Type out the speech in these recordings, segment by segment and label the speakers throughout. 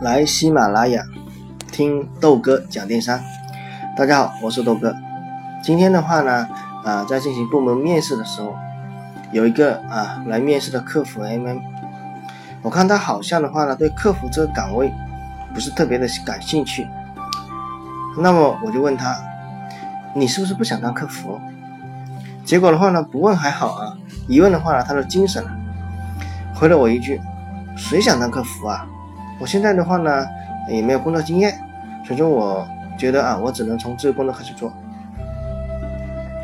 Speaker 1: 来喜马拉雅听豆哥讲电商。大家好，我是豆哥。今天的话呢，啊，在进行部门面试的时候，有一个啊来面试的客服 MM，我看他好像的话呢，对客服这个岗位不是特别的感兴趣。那么我就问他，你是不是不想当客服？结果的话呢，不问还好啊，一问的话呢，他就精神了，回了我一句：谁想当客服啊？我现在的话呢，也没有工作经验，所以说我觉得啊，我只能从这个工作开始做。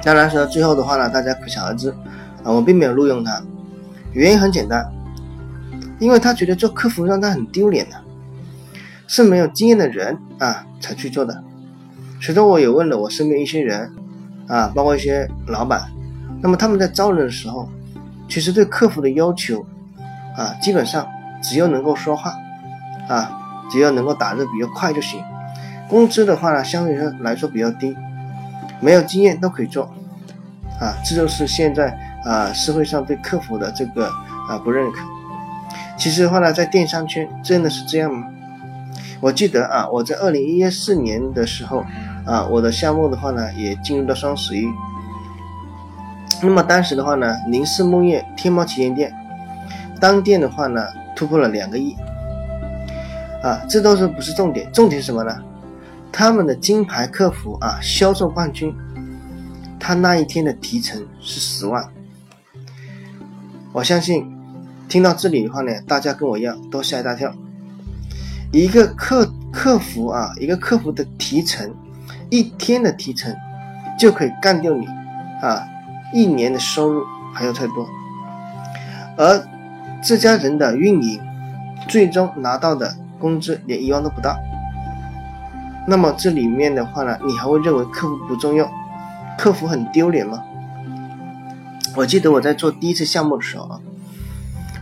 Speaker 1: 当然说最后的话呢，大家可想而知啊，我并没有录用他，原因很简单，因为他觉得做客服让他很丢脸的，是没有经验的人啊才去做的。所以说我也问了我身边一些人啊，包括一些老板，那么他们在招人的时候，其实对客服的要求啊，基本上只要能够说话。啊，只要能够打字比较快就行。工资的话呢，相对来说比较低，没有经验都可以做。啊，这就是现在啊社会上对客服的这个啊不认可。其实的话呢，在电商圈真的是这样吗？我记得啊，我在二零一四年的时候啊，我的项目的话呢也进入了双十一。那么当时的话呢，宁氏木业天猫旗舰店当店的话呢突破了两个亿。啊，这都是不是重点？重点是什么呢？他们的金牌客服啊，销售冠军，他那一天的提成是十万。我相信，听到这里的话呢，大家跟我一样都吓一大跳。一个客客服啊，一个客服的提成，一天的提成就可以干掉你啊一年的收入还要太多。而这家人的运营，最终拿到的。工资连一万都不到，那么这里面的话呢，你还会认为客服不重要，客服很丢脸吗？我记得我在做第一次项目的时候啊，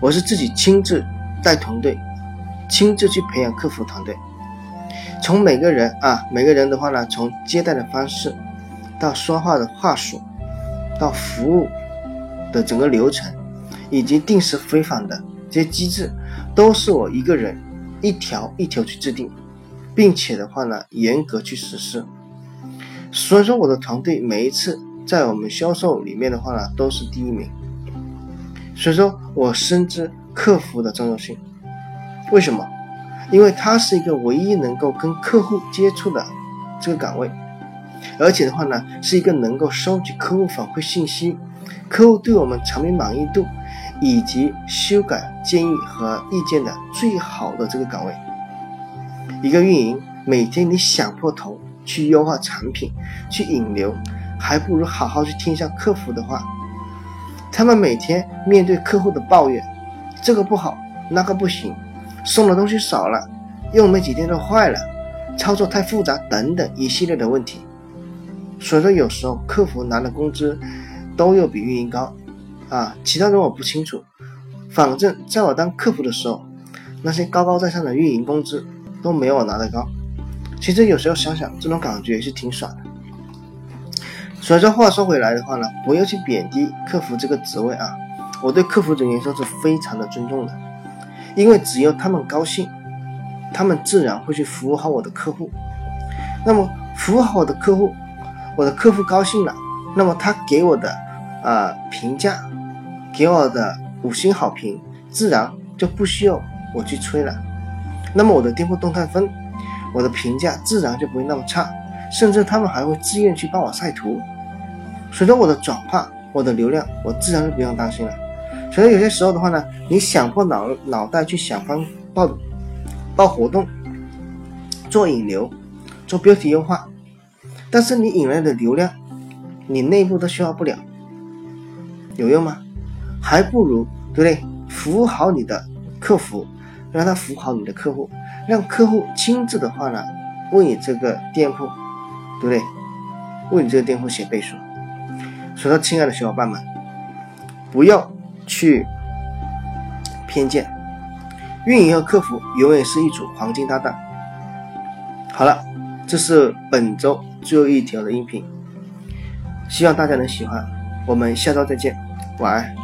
Speaker 1: 我是自己亲自带团队，亲自去培养客服团队，从每个人啊，每个人的话呢，从接待的方式，到说话的话术，到服务的整个流程，以及定时回访的这些机制，都是我一个人。一条一条去制定，并且的话呢，严格去实施。所以说，我的团队每一次在我们销售里面的话呢，都是第一名。所以说我深知客服的重要性。为什么？因为它是一个唯一能够跟客户接触的这个岗位，而且的话呢，是一个能够收集客户反馈信息、客户对我们产品满意度。以及修改建议和意见的最好的这个岗位，一个运营每天你想破头去优化产品、去引流，还不如好好去听一下客服的话。他们每天面对客户的抱怨，这个不好，那个不行，送的东西少了，用没几天就坏了，操作太复杂等等一系列的问题。所以说，有时候客服拿的工资都要比运营高。啊，其他人我不清楚，反正在我当客服的时候，那些高高在上的运营工资都没有我拿的高。其实有时候想想，这种感觉也是挺爽的。所以说话说回来的话呢，不要去贬低客服这个职位啊，我对客服人员说是非常的尊重的，因为只有他们高兴，他们自然会去服务好我的客户。那么服务好我的客户，我的客户高兴了，那么他给我的啊评价。给我的五星好评，自然就不需要我去催了。那么我的店铺动态分，我的评价自然就不会那么差，甚至他们还会自愿去帮我晒图。随着我的转化，我的流量，我自然就不用担心了。所以有些时候的话呢，你想破脑脑袋去想方报报活动，做引流，做标题优化，但是你引来的流量，你内部都消化不了，有用吗？还不如对不对？服务好你的客服，让他服务好你的客户，让客户亲自的话呢，为你这个店铺，对不对？为你这个店铺写背书。所以说，亲爱的小伙伴们，不要去偏见，运营和客服永远是一组黄金搭档。好了，这是本周最后一条的音频，希望大家能喜欢。我们下周再见，晚安。